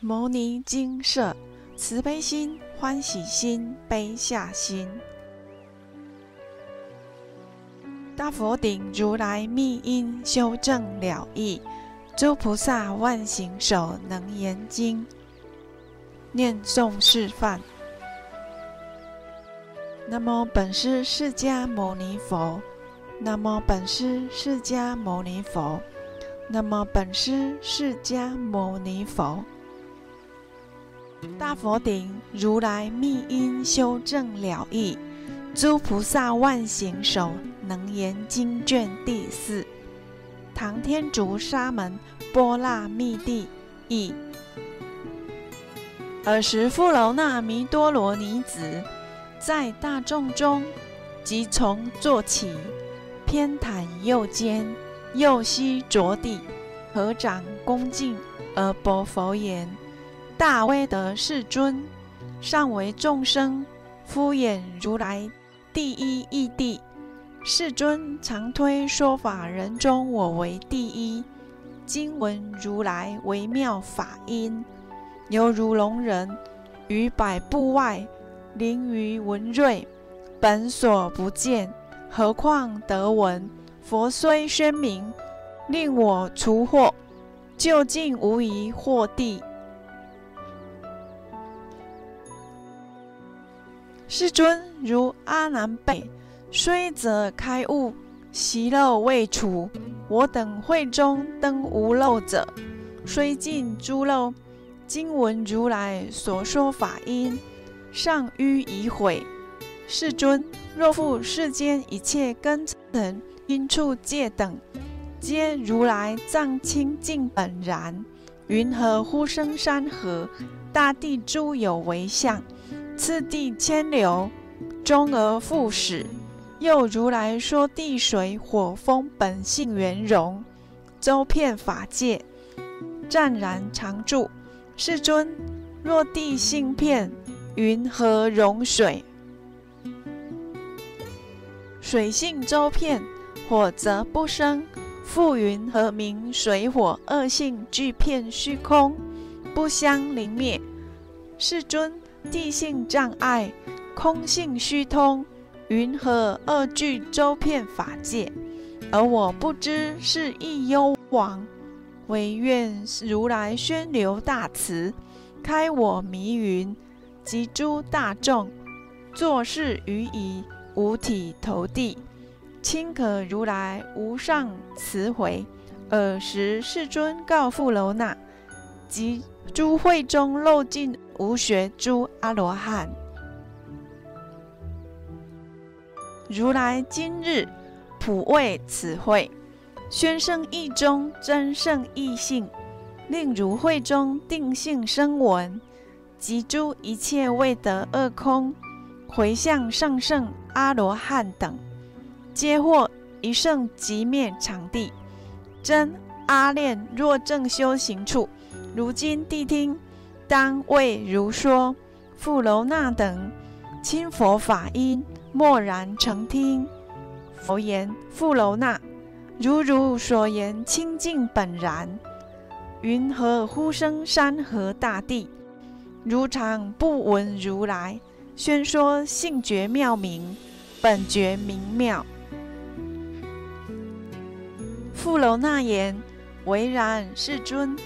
牟尼精舍慈悲心、欢喜心、悲下心。大佛顶如来密因修正了义，诸菩萨万行手能言经。念诵示范。那么本师释迦牟尼佛。那么本师释迦牟尼佛。那么本师释迦牟尼佛。大佛顶如来密因修正了义，诸菩萨万行手。能言经卷第四，唐天竺沙门波那密地译。尔时，富楼那弥多罗尼子在大众中，即从坐起，偏袒右肩，右膝着地，合掌恭敬而薄佛言：“大威德世尊，上为众生敷衍如来第一义谛。”世尊常推说法人中，我为第一。今闻如来微妙法音，犹如聋人于百步外，灵于文瑞，本所不见，何况得闻？佛虽宣明，令我除惑，究竟无疑惑地。世尊如阿难备。虽则开悟，习漏未除。我等会中登无漏者，虽尽诸漏。今闻如来所说法音，尚欲已毁。世尊，若复世间一切根尘、因处界等，皆如来藏清净本然，云何呼声山河、大地诸有为相？次第千流，终而复始。又如来说地水火风本性圆融，周遍法界，湛然常住。世尊，若地性片，云何容水？水性周遍，火则不生。复云何名水火二性俱遍虚空，不相灵灭？世尊，地性障碍，空性虚通。云何二具周遍法界，而我不知是亦幽王？唯愿如来宣流大慈，开我迷云，及诸大众，作事于以，五体投地，亲可如来无上慈回。尔时世尊告富楼那，即诸会中漏尽无学诸阿罗汉。如来今日普为此会，宣圣意中真圣意性，令如会中定性生闻，及诸一切未得恶空，回向上圣阿罗汉等，皆获一圣即灭场地。真阿炼若正修行处，如今谛听，当为如说。富楼那等亲佛法音。默然成听，佛言：“富楼那，如如所言，清净本然。云何呼声山河大地？如常不闻如来宣说性觉妙明，本觉明妙。”富楼那言：“唯然，世尊。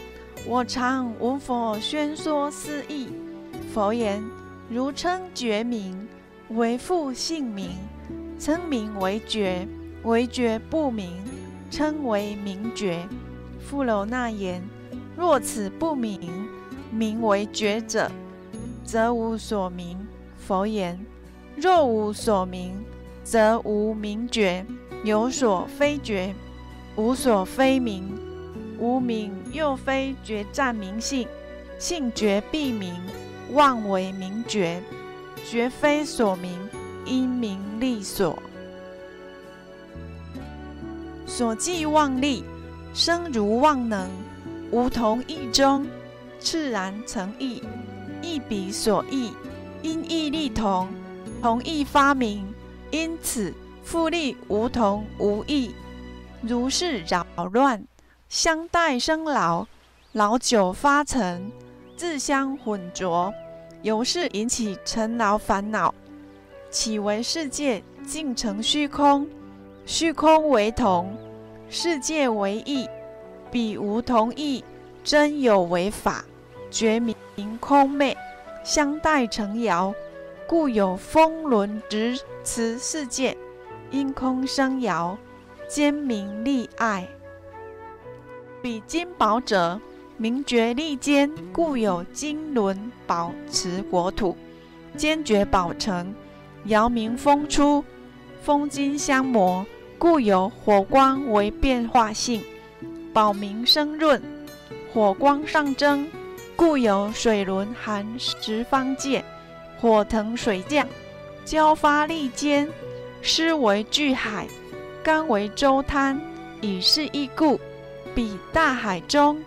我常闻佛宣说斯义。佛言：如称觉名。”为复姓名，称名为觉，为觉不明，称为名觉。富楼那言：若此不明，名为觉者，则无所名。佛言：若无所名，则无名觉；有所非觉，无所非名。无名又非觉占名性，性绝必名，妄为名绝。绝非所名，因名利所。所记妄力，生如妄能，无同意中，炽然成意，意彼所意，因意力同，同意发明，因此复利无同无异，如是扰乱，相待生老，老久发成，自相混浊，由是引起尘劳烦恼。岂为世界尽成虚空？虚空为同，世界为异，彼无同异，真有为法，觉明空昧，相待成遥，故有风轮直持世界，因空生遥，兼明利爱。彼金宝者，名觉利坚，故有金轮保持国土，坚决保成，尧明风出。风金相磨，故有火光为变化性，宝明生润；火光上蒸，故有水轮含十方界，火腾水降，交发利坚，湿为巨海，干为周滩，以是一故，彼大海中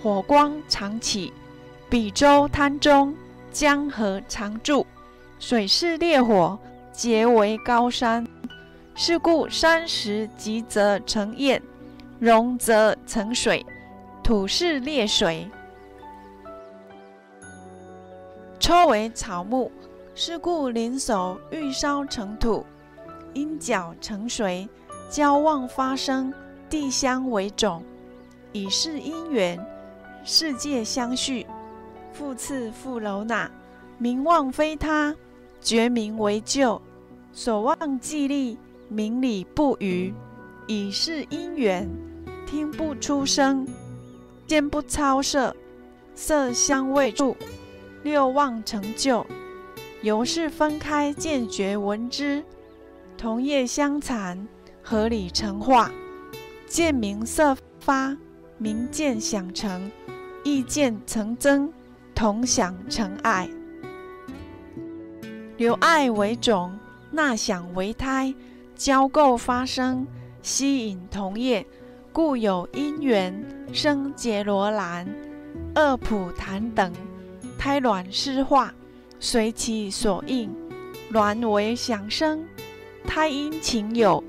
火光常起，彼周滩中江河常住，水是烈火，结为高山。是故山石急则成焰，溶则成水，土是烈水，抽为草木。是故灵手欲烧成土，因角成水，交旺发生，地相为种，以是因缘，世界相续。复次复楼那，名望非他，觉名为旧，所望既立。明理不渝，以是因缘，听不出声，见不超色，色香味触，六望成就，由是分开见觉闻知，同业相残，合理成化，见明色发，明见想成，意见成真，同想成爱，留爱为种，纳想为胎。交构发生，吸引同业，故有因缘生结罗兰、二普檀等胎卵湿化，随其所应，卵为想生，胎因情有，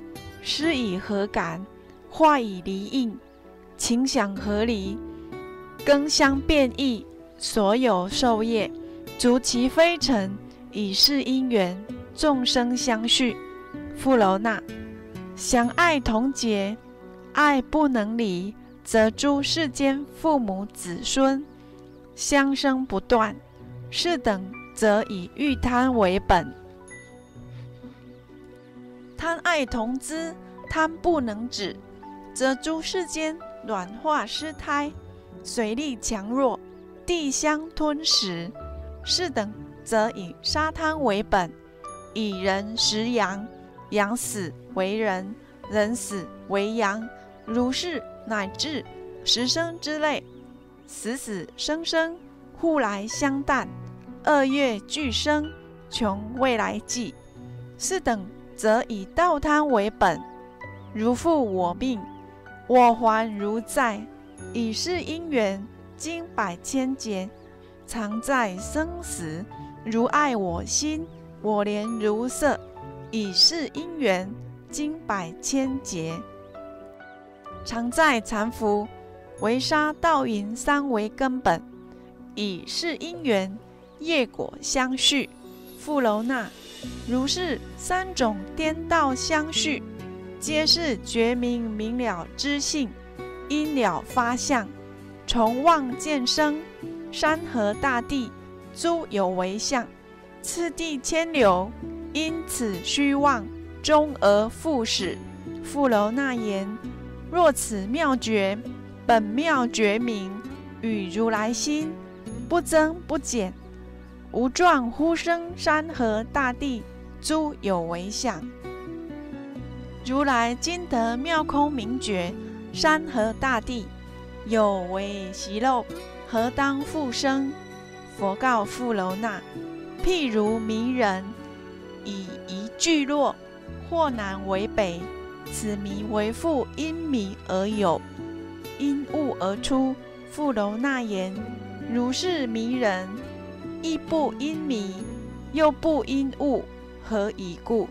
湿以何感？化以离应，情想合离，根相变异，所有受业，逐其非成，以是因缘，众生相续。富楼那，想爱同结，爱不能离，则诸世间父母子孙相生不断。是等则以欲贪为本，贪爱同资，贪不能止，则诸世间卵化失胎，水力强弱，地相吞食。是等则以沙滩为本，以人食阳。阳死为人，人死为阳，如是乃至十生之类，死死生生，互来相淡，二月俱生，穷未来际。是等则以道贪为本，如负我命，我还如在，以是因缘，经百千劫，常在生死，如爱我心，我怜如色。以是因缘，经百千劫，常在禅服，为杀道淫三为根本。以是因缘，业果相续。富楼那，如是三种颠倒相续，皆是觉明明了知性，因了发相，从望见生，山河大地，诸有为相，次第千流。因此虚妄，终而复始。富楼那言：若此妙觉，本妙觉明，与如来心不增不减，无状呼声山河大地，诸有为相。如来今得妙空明觉，山河大地有为习漏，何当复生？佛告富楼那：譬如迷人。以一聚落，或南为北，此迷为复因迷而有，因物而出。富楼那言：如是迷人，亦不因迷，又不因物，何以故？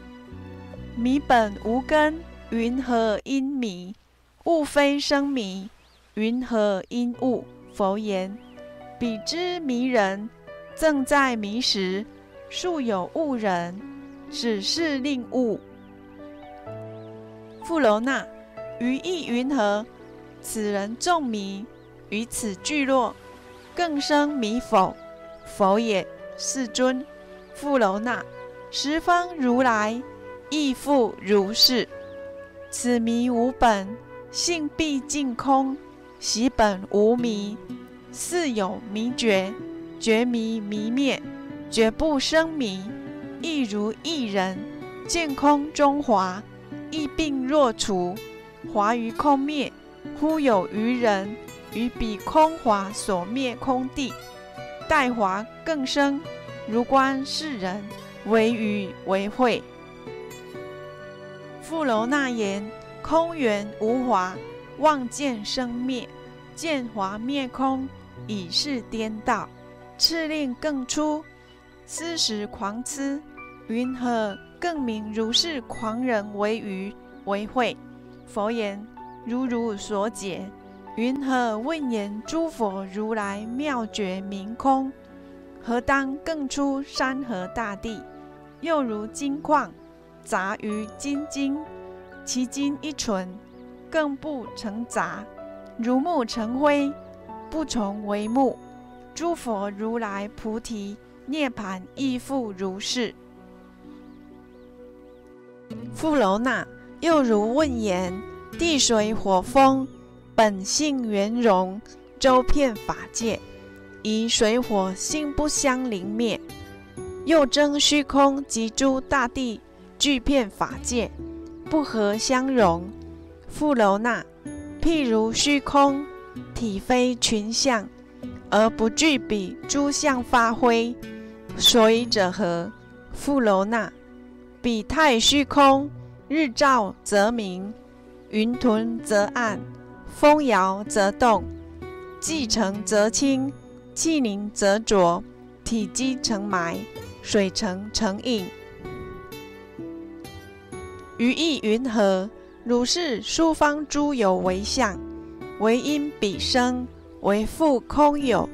迷本无根，云何因迷？物非生迷，云何因物？佛言：彼之迷人，正在迷时，素有误人，只是令悟。富楼那，于意云何？此人众迷，于此聚落，更生迷否？否也，世尊。富楼那，十方如来亦复如是。此迷无本，性毕竟空，习本无迷，似有迷觉，觉迷迷灭，绝不生迷，亦如一人见空中华，亦病若除，华于空灭。忽有余人于彼空华所灭空地，待华更生，如观世人为余为会。富楼那言：空缘无华，望见生灭，见华灭空，已是颠倒。次令更出，斯时狂痴，云何更名如是狂人为愚为会？佛言。如如所解，云何问言诸佛如来妙觉明空？何当更出山河大地？又如金矿杂于金晶，其金一纯，更不成杂；如木成灰，不从为木。诸佛如来菩提涅盘亦复如是。富楼那又如问言。地水火风本性圆融，周遍法界，以水火性不相临灭。又争虚空及诸大地具遍法界，不合相容。富楼那，譬如虚空体非群相，而不具彼诸相发挥，所以者何？富楼那，彼太虚空，日照则明。云屯则暗，风摇则动，气成则清，气凝则浊，体积成埋，水成成影。于意云何？如是诸方诸有为相，为因彼生，为复空有。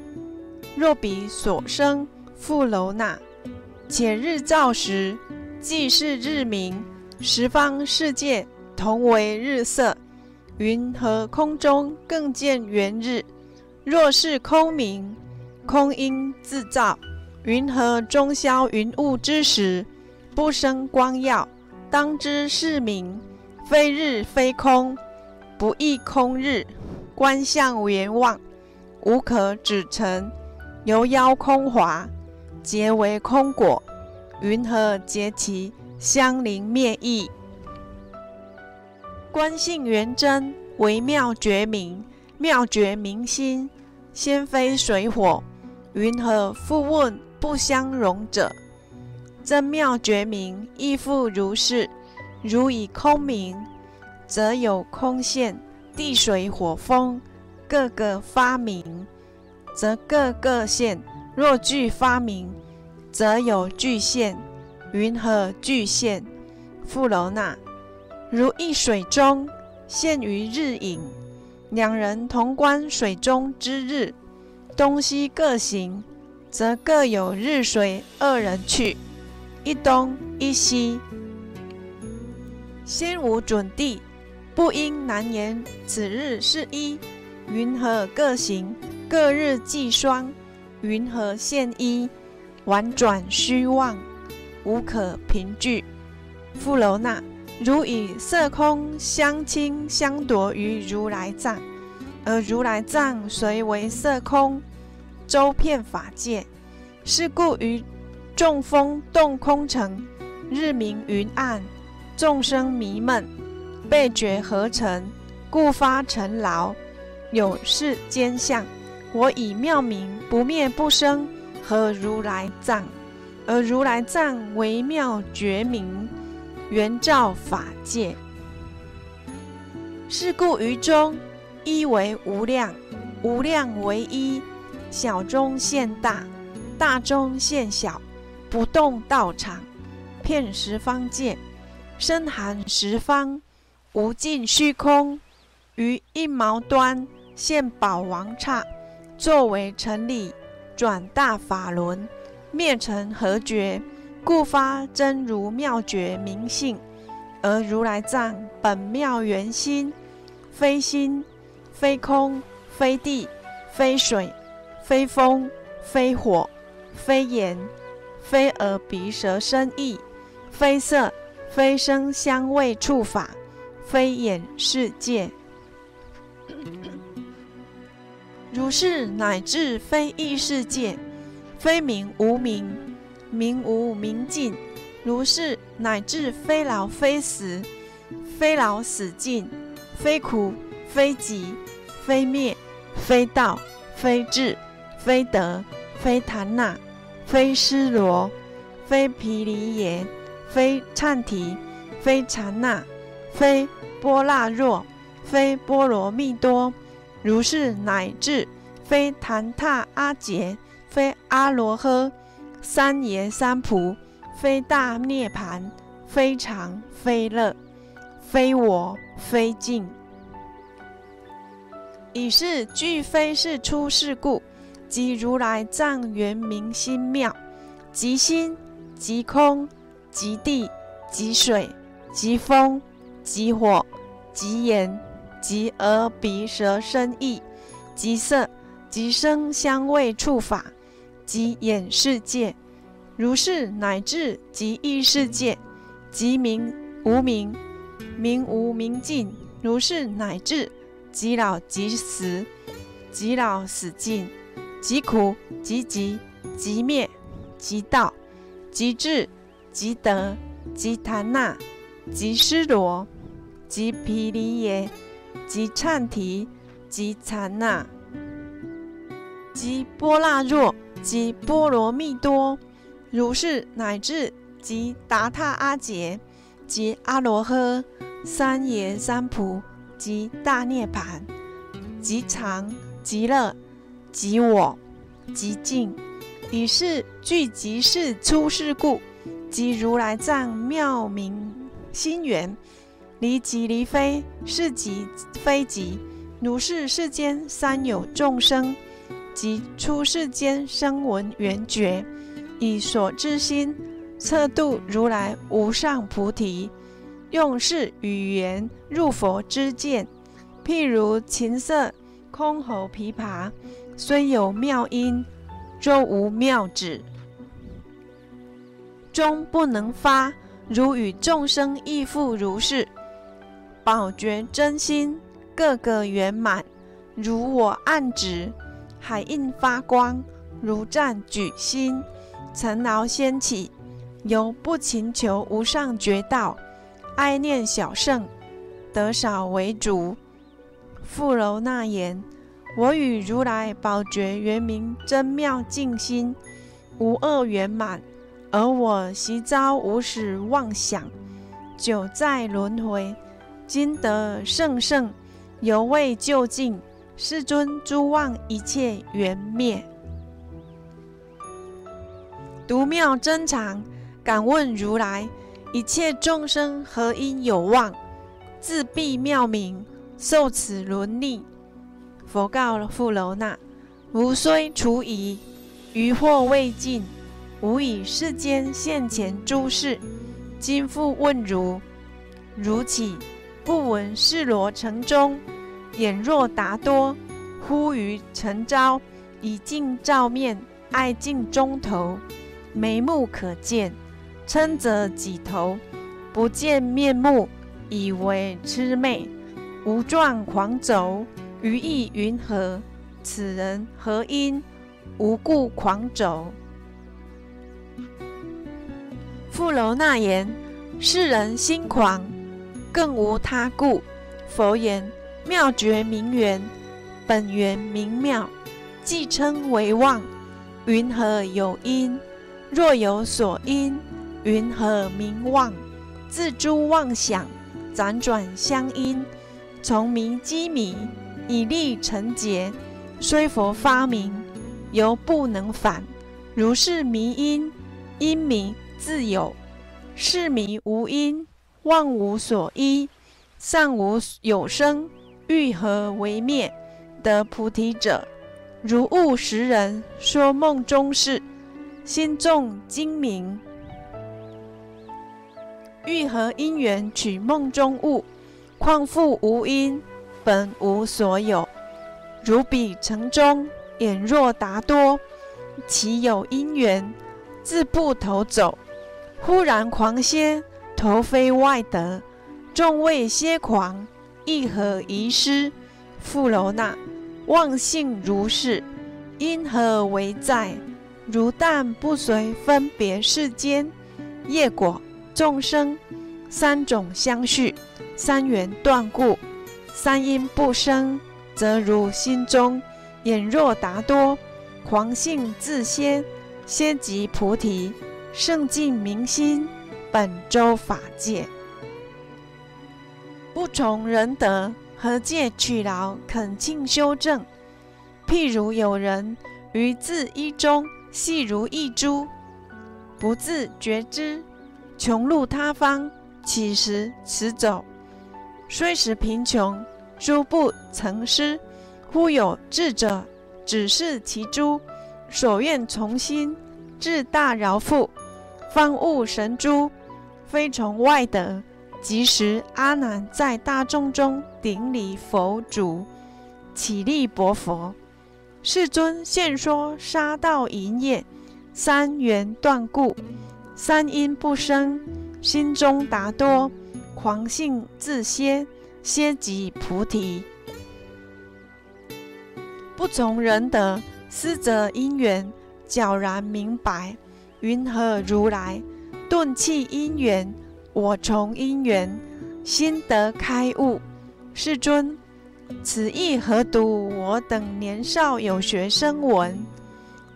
若彼所生复楼那，且日照时，即是日明，十方世界。同为日色，云何空中更见圆日？若是空明，空因自照。云何中消云雾之时，不生光耀？当知是名，非日非空，不异空日。观相圆望，无可指成。由妖空华，皆为空果。云何结其相邻灭异？观性圆真，微妙觉明，妙觉明心，先非水火，云何复问不相容者？真妙觉明亦复如是。如以空明，则有空现；地水火风各个发明，则各个现；若具发明，则有具现。云何具现？富楼那。如一水中现于日影，两人同观水中之日，东西各行，则各有日水二人去，一东一西。先无准地，不应难言此日是一。云何各行？各日既双，云何现一？婉转虚妄，无可凭据。富楼那。如以色空相侵相夺于如来藏，而如来藏随为色空，周遍法界。是故于众风动空城，日明云暗，众生迷闷，被觉合成，故发尘劳。有是间相，我以妙明不灭不生，合如来藏，而如来藏为妙觉明。圆照法界，是故于中一为无量，无量为一，小中现大，大中现小，不动道场，遍十方界，深含十方，无尽虚空，于一毛端现宝王刹，作为成理，转大法轮，灭成合觉，故发真如妙觉明性。而如来藏本妙圆心，非心，非空，非地，非水，非风，非火，非盐，非耳鼻舌身意，非色，非声香味触法，非眼世界。如是乃至非异世界，非名无名，名无明尽。如是乃至非老非死，非老死尽，非苦非集，非灭非道，非智非德，非檀那，非尸罗，非毗梨耶，非忏提，非禅那，非波那若，非波罗蜜多。如是乃至非檀他阿杰，非阿罗诃，三耶三菩。非大涅盘，非常非乐，非我非尽，以是俱非是出世故，即如来藏圆明心妙，即心即空即地即水即风即火即言即耳鼻舌身意即色即声香味触法即眼世界。如是乃至即异世界，即名无名，名无明尽；如是乃至即老即死，即老死尽；即苦即集，即灭即道，即智即得，即檀那，即尸罗，即毗梨耶，即忏提，即禅那，即波那若，即波罗蜜多。如是乃至即达他阿杰，即阿罗诃，三耶三菩，即大涅槃，即常即乐，即我，即净，以是具即是出世故，即如来藏妙明心源，离即离非，是即非即。如是世间三有众生，即出世间声闻缘觉。以所知心测度如来无上菩提，用是语言入佛之见。譬如琴瑟、箜篌、琵琶，虽有妙音，若无妙指，终不能发。如与众生亦复如是。宝觉真心，个个圆满，如我暗指，海印发光，如战举心。尘劳掀起，由不勤求无上觉道，哀念小圣得少为主。富楼那言：我与如来宝觉圆明真妙净心，无恶圆满，而我习遭无始妄想，久在轮回，今得圣圣，犹未究竟。世尊诸妄一切缘灭。独妙真常，敢问如来：一切众生何因有妄，自闭妙明，受此轮逆？佛告富楼那：吾虽除疑，余惑未尽。吾以世间现前诸事，今复问如：如岂不闻世罗城中，眼若达多，忽于晨朝，以镜照面，爱镜中头。眉目可见，称则几头；不见面目，以为魑魅。无状狂走，于意云何？此人何因无故狂走？富楼那言：世人心狂，更无他故。佛言：妙觉明圆，本源明妙，既称为妄，云何有因？若有所因，云何名妄？自诸妄想，辗转相因，从迷积迷，以利成劫。虽佛发明，犹不能返。如是迷因，因迷自有；是迷无因，妄无所依。尚无有生，欲何为灭？得菩提者，如悟时人说梦中事，心中精明。欲合因缘取梦中物，况复无因，本无所有。如彼城中眼若达多，其有因缘，自不投走。忽然狂歇，投非外得。众位歇狂，亦何遗失？富楼那，妄性如是，因何为在？如但不随分别世间业果。众生三种相续，三缘断故，三因不生，则如心中眼若达多，狂性自歇，歇即菩提，圣净明心，本周法界，不从人德，何借取劳恳请修正？譬如有人于自一中细如一珠，不自觉知。穷入他方，岂食辞走，虽时贫穷，诸不曾失。忽有智者指示其诸所愿从心，至大饶富，方悟神珠，非从外得。即时阿难在大众中顶礼佛足，起立薄佛。世尊现说杀道淫业，三缘断故。三因不生，心中达多，狂性自歇，歇即菩提。不从人德，思则因缘，皎然明白。云何如来顿弃因缘？我从因缘，心得开悟。世尊，此意何独？我等年少有学声闻，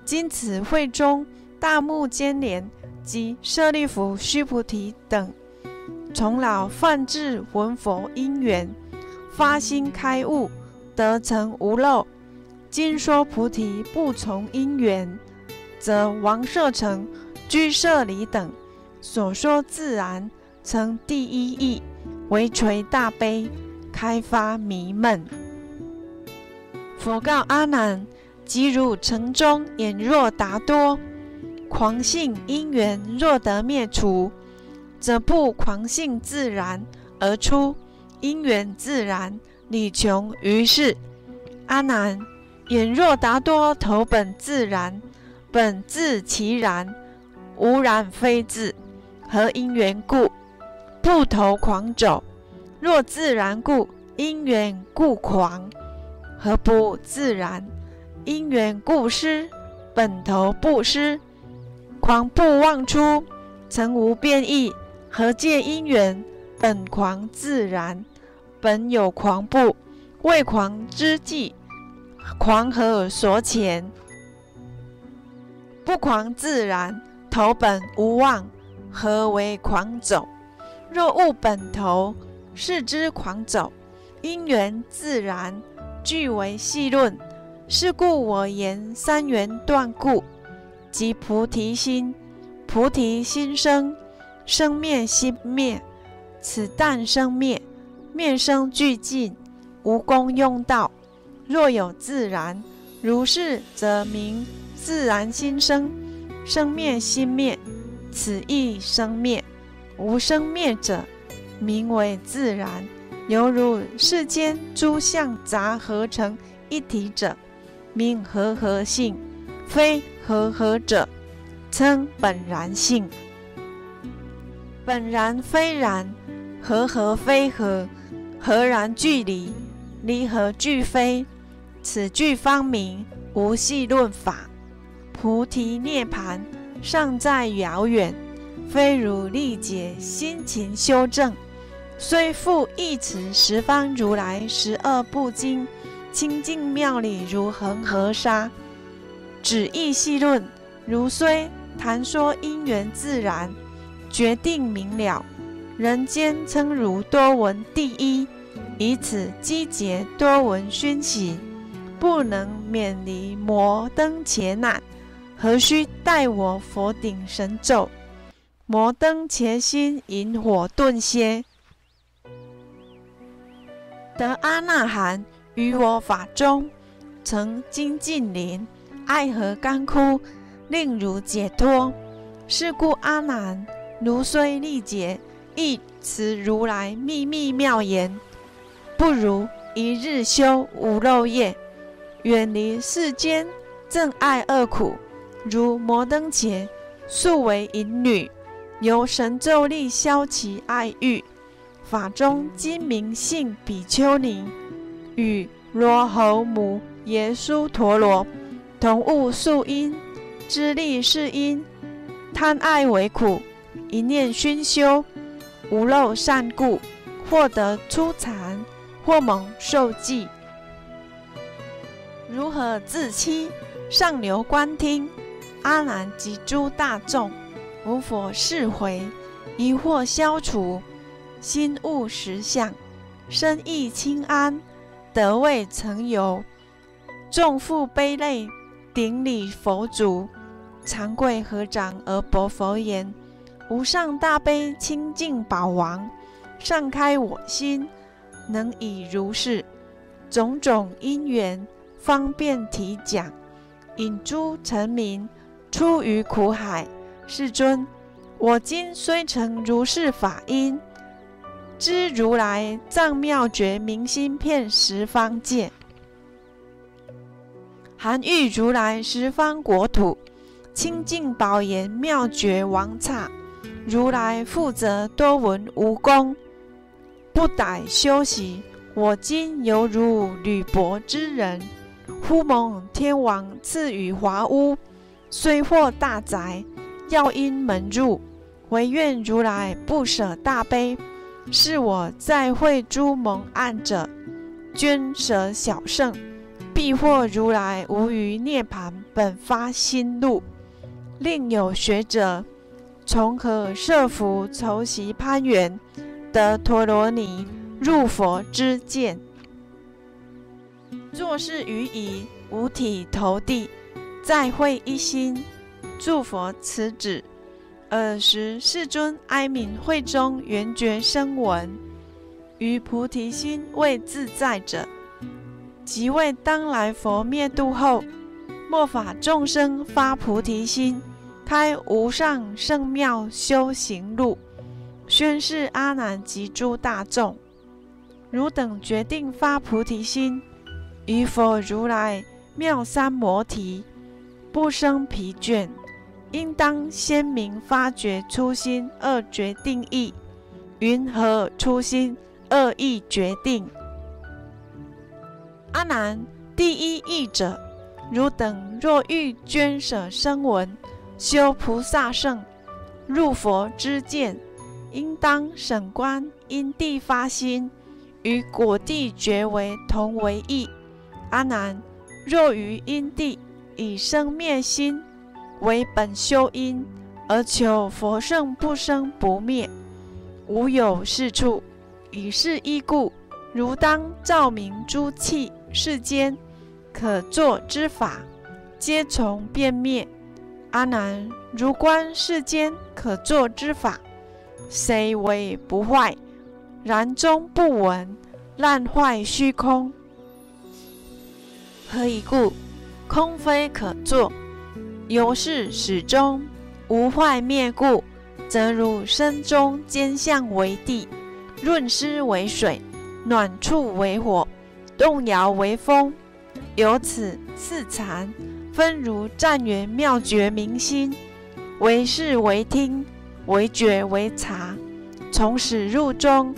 今此会中大目犍连。及舍利弗、须菩提等，从老犯智闻佛因缘，发心开悟，得成无漏。今说菩提不从因缘，则王舍城、居舍离等所说自然成第一义，为垂大悲，开发迷闷。佛告阿难：即如城中眼若达多。狂性因缘若得灭除，则不狂性自然而出，因缘自然理穷于是。阿难，眼若达多头本自然，本自其然，无然非自。何因缘故？不投狂走。若自然故，因缘故狂。何不自然？因缘故失，本头不失。狂不妄出，曾无变异，何借因缘？本狂自然，本有狂不？未狂之际，狂何所遣？不狂自然，头本无妄，何为狂走？若悟本头，是之狂走。因缘自然，俱为细论。是故我言三缘断故。即菩提心，菩提心生，生灭心灭，此但生灭，灭生俱尽，无功用道。若有自然，如是则名自然心生，生灭心灭，此亦生灭，无生灭者，名为自然。犹如世间诸相杂合成一体者，名和合性，非。和合者，称本然性。本然非然，和合非合，合然俱离，离合俱非。此句方明无系论法。菩提涅盘尚在遥远，非如历劫辛勤修正。虽复一词十方如来十二部经，清净妙理如恒河沙。旨意细论，如虽谈说因缘自然，决定明了。人间称如多闻第一，以此积结多闻熏习，不能免离摩登伽难，何须待我佛顶神咒？摩登伽心引火顿歇，得阿那含于我法中。曾经近邻，爱河干枯，令汝解脱。是故阿难，如虽历劫，亦持如来秘密妙言，不如一日修无漏业，远离世间正爱恶苦。如摩登劫素为淫女，由神咒力消其爱欲。法中今名性比丘尼，与罗侯母耶稣陀罗同悟素因，知力是因，贪爱为苦，一念熏修，无漏善故，获得初禅，或蒙受记。如何自欺？上流观听。阿难及诸大众，无佛释回，疑惑消除，心悟实相，身意清安，得未曾有。众复悲泪，顶礼佛足，长跪合掌而薄佛言：“无上大悲清净宝王，上开我心，能以如是种种因缘，方便提讲，引诸臣民。”出于苦海，世尊，我今虽成如是法因，知如来藏妙觉明心遍十方界，含喻如来十方国土，清净宝严妙觉王刹，如来负责多闻无功，不逮修习。我今犹如履薄之人，忽蒙天王赐予华屋。虽获大宅，要因门入，唯愿如来不舍大悲，是我在会诸蒙暗者，捐舍小圣，必获如来无余涅盘本发心路。另有学者，从何设伏筹习攀缘，得陀罗尼入佛之见，若是于已五体投地。再会一心，祝佛此旨。尔时世尊哀悯会中圆觉声闻，于菩提心未自在者，即为当来佛灭度后，末法众生发菩提心，开无上圣妙修行路，宣示阿难及诸大众：汝等决定发菩提心，于佛如来妙三摩提。不生疲倦，应当鲜明发觉初心二决定义。云何初心二意决定？阿难，第一义者，汝等若欲捐舍声闻，修菩萨圣，入佛之见，应当审观因地发心，与果地觉为同为义。阿难，若于因地。以生灭心为本修因，而求佛圣不生不灭，无有是处。以是依故，如当照明诸器世间可作之法，皆从变灭。阿难，如观世间可作之法，虽为不坏，然终不闻，烂坏虚空。何以故？空非可作，由是始终无坏灭故，则如身中坚相为地，润湿为水，暖处为火，动摇为风。由此四禅分如湛圆妙觉明心，为视为听，为觉为察。从始入终，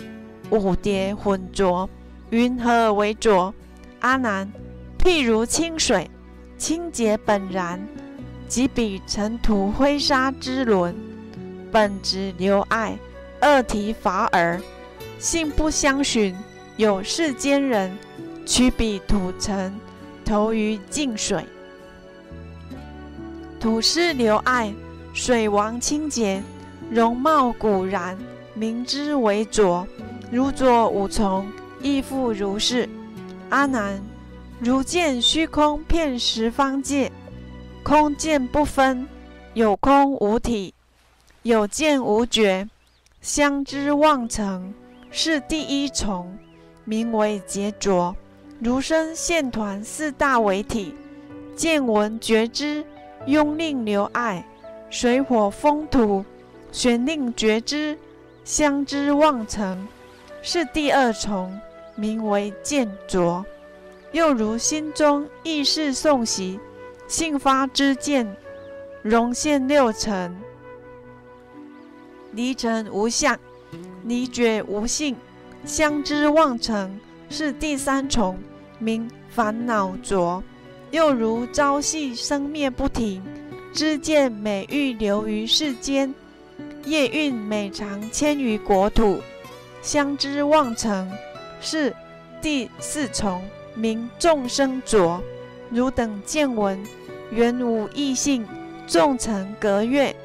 五叠浑浊，云何为浊？阿难，譬如清水。清洁本然，即彼尘土灰沙之轮，本质留爱，二体法尔，性不相寻。有世间人取彼土尘，投于净水，土师留爱，水王清洁，容貌古然，明之为浊，如浊五重，亦复如是。阿难。如见虚空遍十方界，空见不分，有空无体，有见无觉，相知妄成，是第一重，名为劫浊。如生现团四大为体，见闻觉知，拥令留爱，水火风土，玄令觉知，相知望成，是第二重，名为见着。又如心中意识诵习，性发之见，融现六尘，离尘无相，离觉无性，相知望成，是第三重，名烦恼浊。又如朝夕生灭不停，知见每欲流于世间，夜运每常迁于国土，相知望成，是第四重。名众生浊，汝等见闻，原无异性，众成隔月，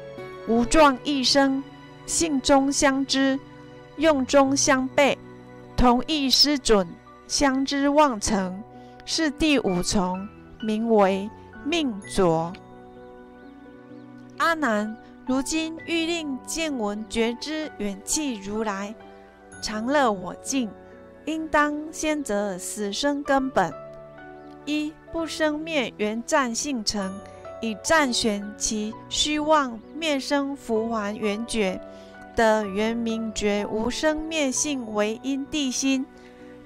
无状异生，性中相知，用中相悖，同意失准，相知望成，是第五重，名为命浊。阿难，如今欲令见闻觉知远弃如来，常乐我净。应当先择死生根本，一不生灭缘暂性成，以暂旋其虚妄灭生浮还缘觉，得圆明觉无生灭性为因地心，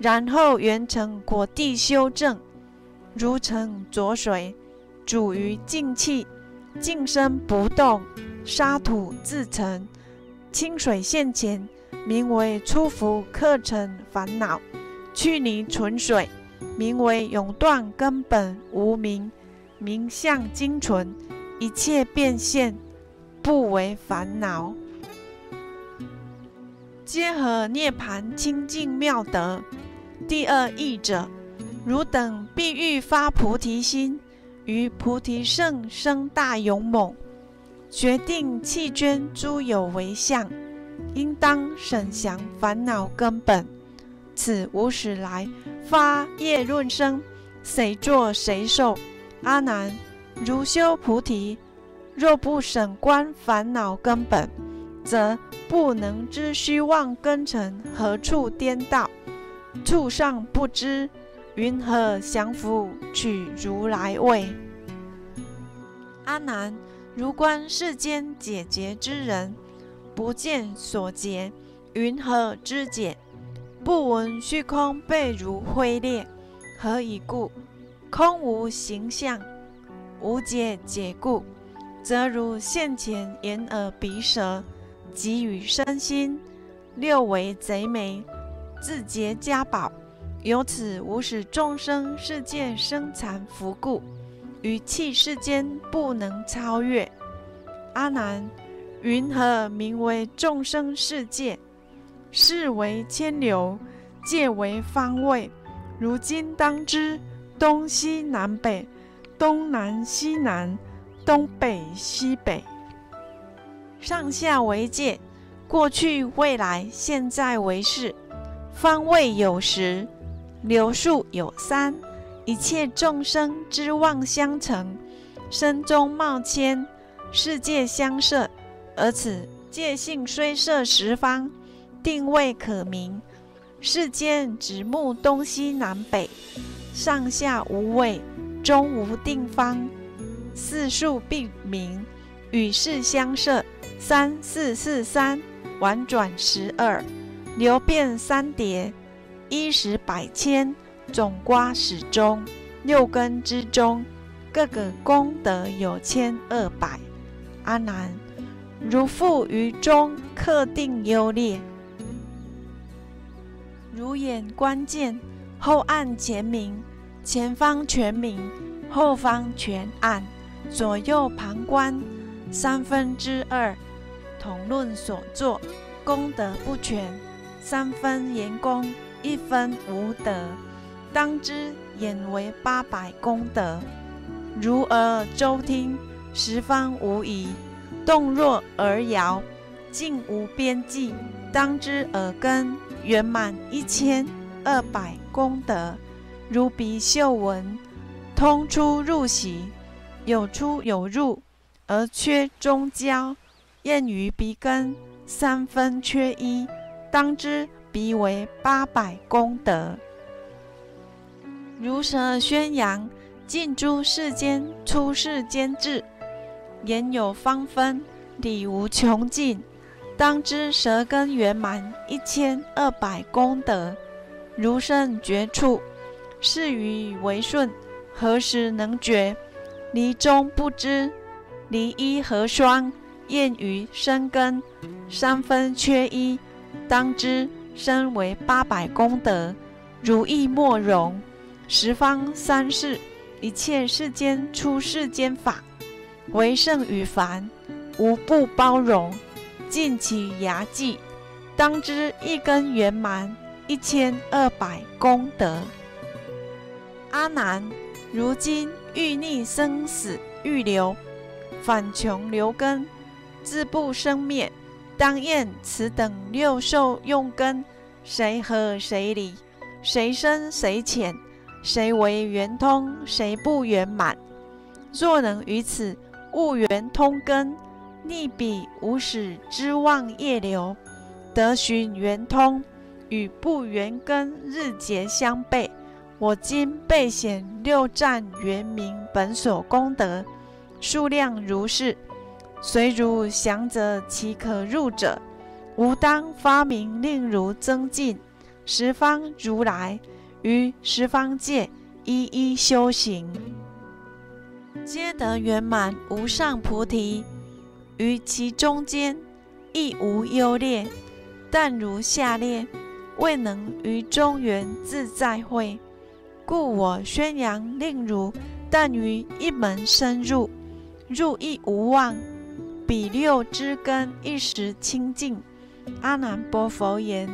然后缘成果地修正，如成浊水，煮于静气，静身不动，沙土自成，清水现前。名为出伏克成烦恼，去泥纯水；名为永断根本无名，名相精纯，一切变现，不为烦恼。皆合涅盘清净妙德。第二义者，汝等必欲发菩提心，于菩提圣生大勇猛，决定弃捐诸有为相。应当审详烦恼根本，此无始来发业论生，谁作谁受？阿难，如修菩提，若不审观烦恼根本，则不能知虚妄根尘何处颠倒，畜上不知，云何降伏取如来位？阿难，如观世间解结之人。不见所结，云何知解？不闻虚空被如灰裂，何以故？空无形象，无解解故，则如现前眼耳鼻舌，及与身心六为贼眉，自结家宝。由此无使众生世界生残福故，于气世间不能超越。阿难。云何名为众生世界？是为千流，界为方位。如今当知，东西南北，东南西南，东北西北，上下为界，过去未来现在为世。方位有时，流数有三。一切众生之妄相成，身中冒迁，世界相摄。而此界性虽设十方，定位可明。世间直目东西南北，上下无位，中无定方。四数必明，与世相摄。三四四三，婉转十二，流变三叠，衣食百千，总瓜始终。六根之中，各个功德有千二百。阿难。如复于中，克定优劣；如眼观见，后暗前明，前方全明，后方全暗，左右旁观，三分之二。同论所作，功德不全，三分言功，一分无德。当知眼为八百功德，如耳周听，十方无疑。动若而摇，尽无边际。当知耳根圆满一千二百功德，如鼻嗅闻，通出入息，有出有入，而缺中焦。验于鼻根三分缺一，当知鼻为八百功德。如舌宣扬，尽诸世间，出世间智，言有方分，理无穷尽。当知舌根圆满一千二百功德，如甚绝处，是与为顺，何时能觉？离中不知，离一何双？厌于生根，三分缺一，当知身为八百功德，如意莫容。十方三世一切世间出世间法，为圣与凡，无不包容。尽其牙迹，当知一根圆满一千二百功德。阿难，如今欲逆生死欲流，反穷流根，自不生灭。当验此等六受用根，谁合谁离？谁深谁浅？谁为圆通？谁不圆满？若能于此悟圆通根。逆彼无始之妄业流，得寻圆通，与不圆根日节相悖。我今备显六战圆明本所功德数量如是，虽如降者，其可入者，吾当发明令如增进。十方如来于十方界一一修行，皆得圆满无上菩提。于其中间亦无优劣，但如下列，未能于中原自在会，故我宣扬令如，但于一门深入，入亦无望，彼六之根一时清净。阿难波佛言：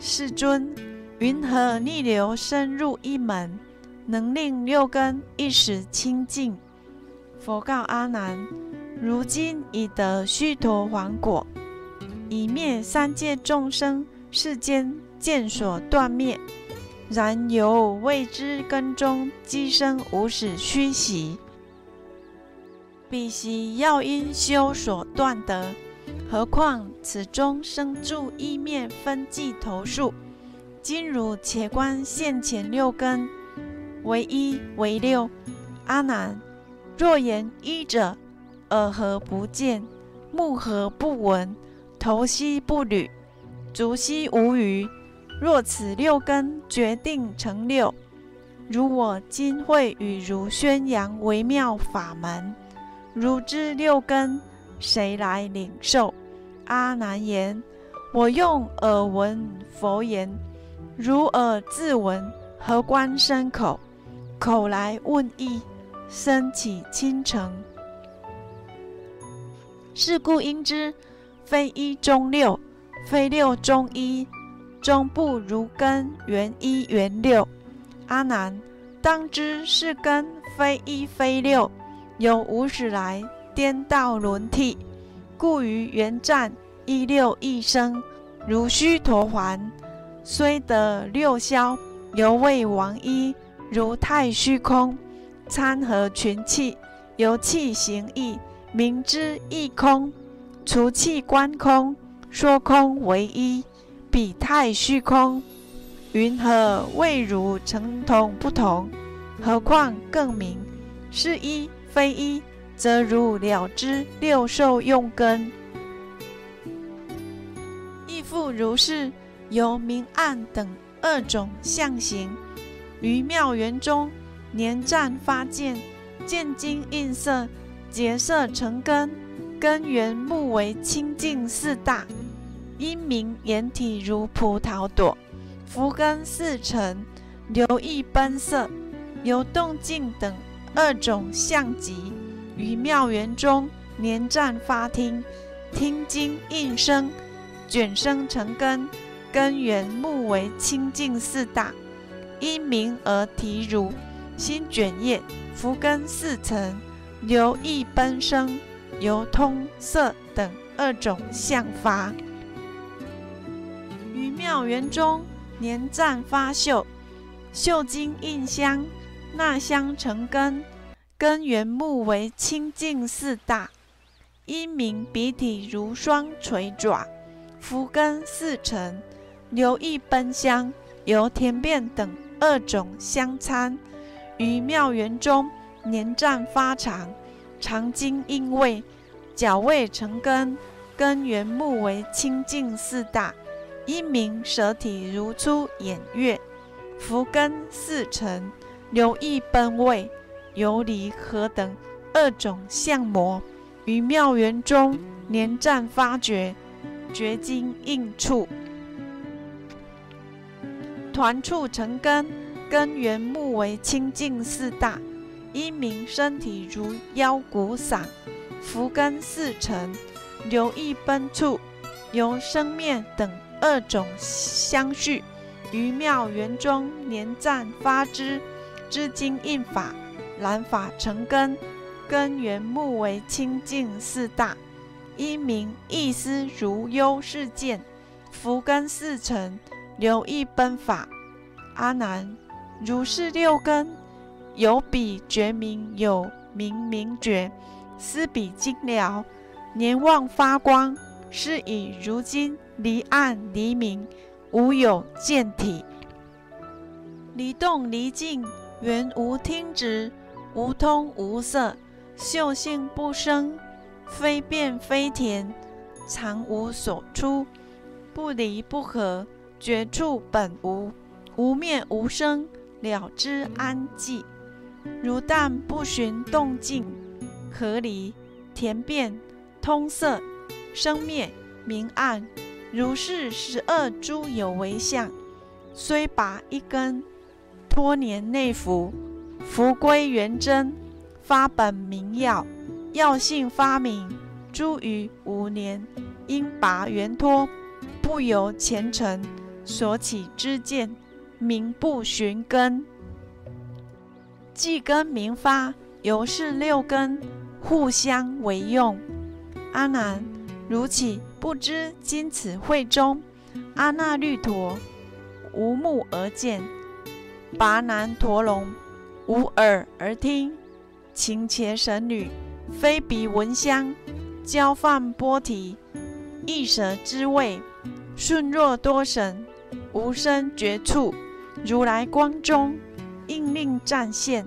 世尊，云何逆流深入一门，能令六根一时清净？佛告阿难。如今已得须陀洹果，以灭三界众生世间见所断灭。然犹未知根中积生无始虚习，彼习要因修所断得。何况此中生住意灭分际头数。今汝且观现前六根，为一为六。阿难，若言一者。耳何不见？目何不闻？头悉不履？足悉无余？若此六根决定成六，如我今会与如宣扬微妙法门，如知六根，谁来领受？阿难言：我用耳闻佛言，如耳自闻，何关身口？口来问意，身起亲诚。是故应知，非一中六，非六中一，终不如根圆一圆六。阿难，当知是根非一非六，由无始来颠倒轮替，故于圆战一六一生，如须陀洹，虽得六消，犹未亡一，如太虚空，参合群气，由气行意。明知一空，除气观空，说空为一，彼太虚空。云何未如成同不同？何况更明？是一非一，则如了知六受用根，亦复如是。由明暗等二种相形，于妙缘中年战发见，见经印色。结色成根，根源目为清净四大，因明眼体如葡萄朵，福根四成，流溢奔色，由动静等二种相极，于妙缘中连战发听，听经应声，卷生成根，根源目为清净四大，因名而提如心卷叶，福根四层。流溢奔生，由通色等二种相发，于妙缘中年战发秀，秀经印香，纳香成根，根源目为清净四大，因名鼻体如双垂爪，福根四层，流溢奔香，由田变等二种香参，于妙缘中年占发长，长经应位，角位成根，根源目为清净四大，因名舌体如出眼月，福根四成，留意奔位，游离何等二种相模，于妙缘中年占发觉，觉经应处。团处成根，根源目为清净四大，一名身体如腰骨嗓，福根四成，留意奔处，由生面等二种相续，于妙缘中年暂发之，知经印法，染法成根，根源目为清净四大，一名意思如幽是见，福根四成。留意奔法，阿难，如是六根，有比觉明，有明明觉，思比精了，年望发光，是以如今离暗离明，无有见体，离动离静，原无听执，无通无色，嗅性不生，非变非甜，常无所出，不离不合。绝处本无，无灭无生，了知安寂。如但不寻动静，合离田变通色生灭明暗，如是十二诸有为相，虽拔一根，多年内服，福归元真，发本明药，药性发明，诸于五年，因拔元脱，不由前尘。所起之见，名不寻根，既根明发，由是六根互相为用。阿难，如岂不知今此会中，阿那律陀无目而见，拔难陀龙无耳而听，勤且神女非鼻闻香，交饭波提一舌之味，顺若多神。无声绝处，如来光中应令暂现，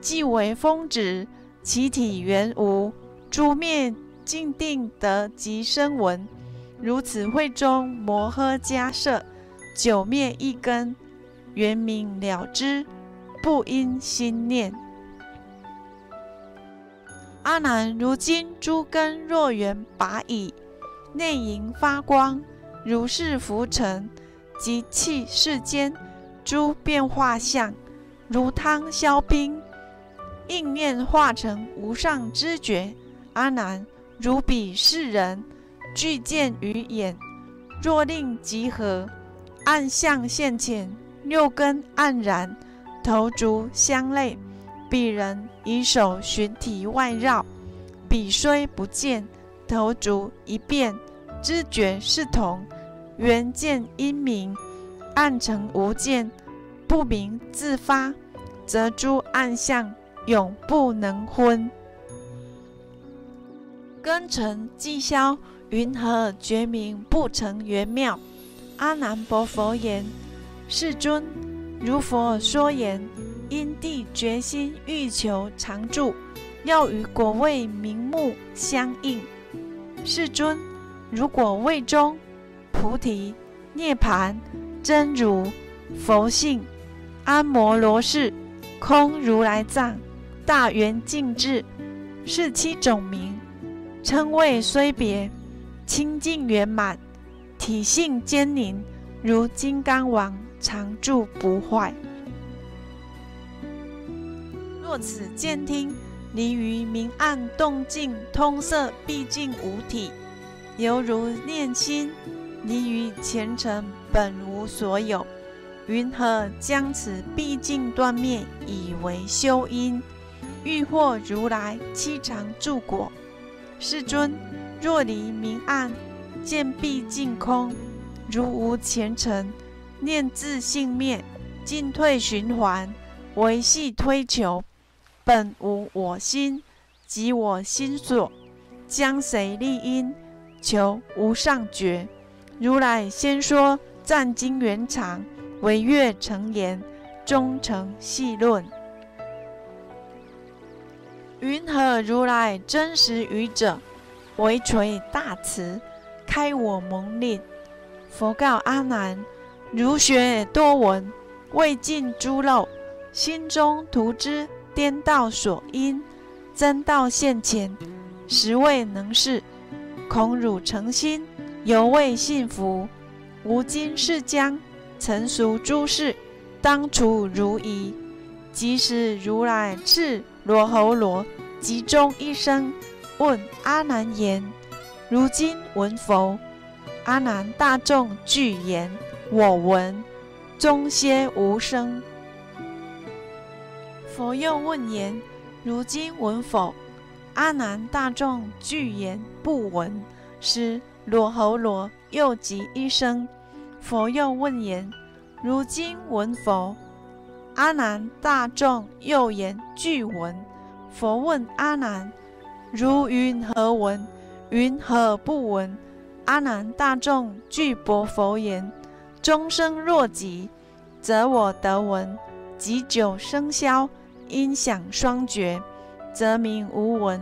即为风止，其体原无。诸灭尽定得即生闻，如此会中摩诃迦摄，九灭一根，圆明了之，不因心念。阿难，如今诸根若缘拔矣，内盈发光，如是浮尘。及气世间诸变化相，如汤消冰，应念化成无上知觉。阿难，如彼世人具见于眼，若令集合，暗相现前，六根黯然，头足相类。彼人以手寻体外绕，彼虽不见，头足一变，知觉是同。缘见因明，暗成无见，不明自发，则诸暗相永不能昏。根尘既消，云何觉明不成圆妙？阿难薄佛言：世尊，如佛说言，因地决心欲求常住，要与果位明目相应。世尊，如果位中。菩提、涅盘、真如、佛性、阿摩罗氏、空如来藏、大圆净智，是七种名，称谓虽别，清净圆满，体性坚宁，如金刚王，常住不坏。若此见听，离于明暗动静通色，毕竟无体，犹如念心。离于前尘本无所有，云何将此毕竟断灭以为修因？欲获如来七常住果。世尊，若离明暗，见毕竟空，如无前尘，念自性灭，进退循环，维系推求，本无我心，即我心所，将谁立因？求无上觉。如来先说暂经圆常，为月成言，终成细论。云何如来真实语者？为垂大慈，开我蒙令。佛告阿难：如学多闻，未尽诸漏，心中图之颠倒所因，真道现前，实未能事。恐汝诚心，犹未信服。吾今是将成熟诸事，当处如疑。即时如来赐罗侯罗集中一生。问阿难言：“如今闻佛。”阿难大众俱言：“我闻。”终歇无声。佛又问言：“如今闻否？”阿难大众具言：“不闻。”师罗侯罗又即一声。佛又问言：“如今闻否？”阿难大众又言：“具闻。”佛问阿难。如云何闻？云何不闻？阿难大众具薄佛言：终生若极，则我得闻；及久生消，音响双绝，则名无闻。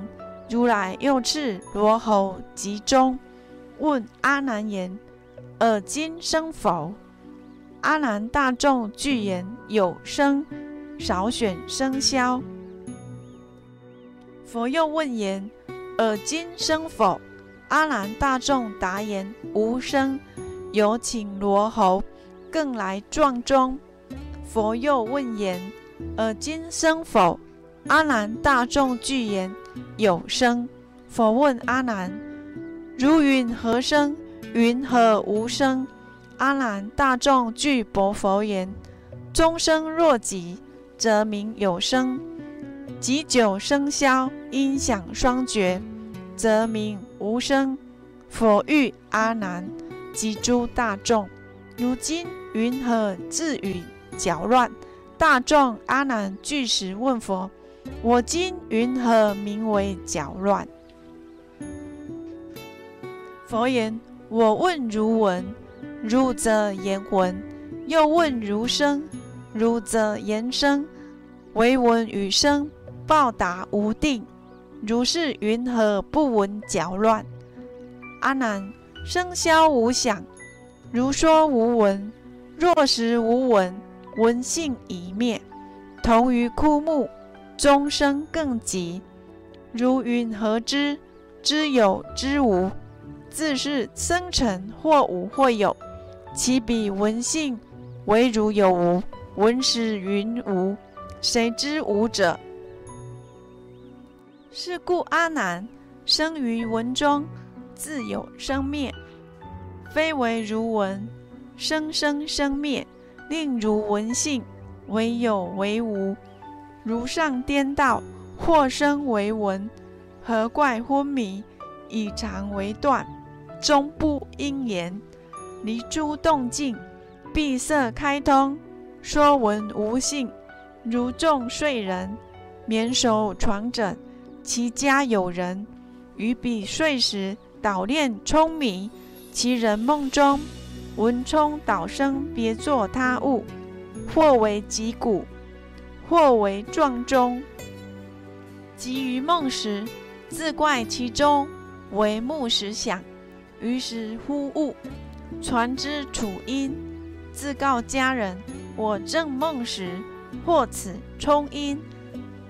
如来又赐罗侯集中，问阿难言：尔今生否？阿难大众具言：有生，少选生消。佛又问言：“尔今生否？”阿难大众答言：“无生。”有请罗侯更来状中。佛又问言：“尔今生否？”阿难大众具言：“有生。”佛问阿难：“如云何生？云何无生？”阿难大众具薄佛言：“终生若己，则名有生。”及久生消，音响双绝，则名无声。佛欲阿难及诸大众，如今云何自语搅乱？大众阿难具时问佛：我今云何名为搅乱？佛言：我问如闻，如则言闻；又问如声，如则言声。唯闻与声。报答无定，如是云何不闻搅乱？阿难，声消无响，如说无闻。若实无闻，闻性已灭，同于枯木，终生更极。如云何知？知有知无，自是生成或无或有。其彼闻性唯如有无，闻时云无，谁知无者？是故阿难生于文中，自有生灭，非为如闻，生生生灭，令如闻性，唯有为无。如上颠倒，或生为闻，何怪昏迷？以常为断，终不应言。离诸动静，闭塞开通，说闻无性，如众睡人，眠首床枕。其家有人，于彼睡时捣练聪迷，其人梦中闻冲捣声，别作他物，或为击鼓，或为撞钟。即于梦时，自怪其中为木石响，于是忽悟，传之楚音，自告家人：我正梦时，或此冲音，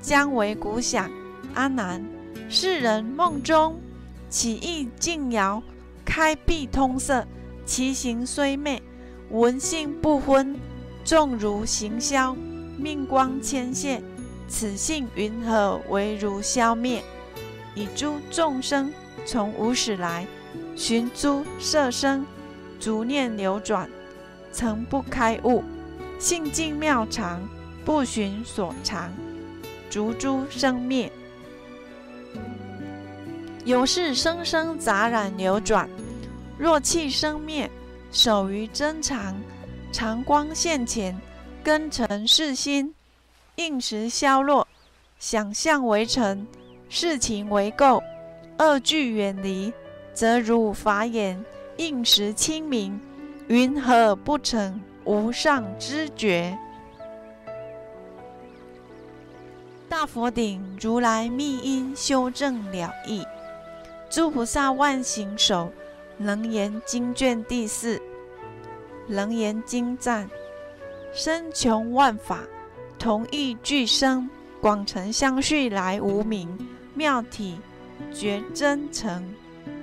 将为鼓响。阿难，世人梦中起意静摇，开闭通色，其形虽昧，闻性不昏，重如行消，命光牵线，此性云何为如消灭？以诸众生从无始来，寻诸色身，逐念流转，曾不开悟，性静妙常，不寻所常，逐诸生灭。有事生生杂染流转，若气生灭，守于真常，常光现前，根尘世心，应时消落，想象为尘，事情为垢，恶具远离，则如法眼，应时清明，云何不成无上知觉？大佛顶如来密因修正了义，诸菩萨万行首，楞严经卷第四。楞严经赞：身穷万法，同义俱生，广成相续来无名，妙体觉真诚，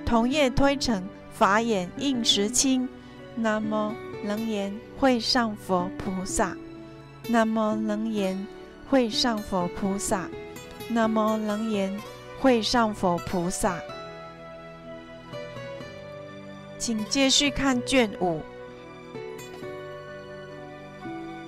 同业推陈，法眼应时清。南无楞严会上佛菩萨。南无楞严会上佛菩萨。南无楞严会上佛菩萨。请继续看卷五。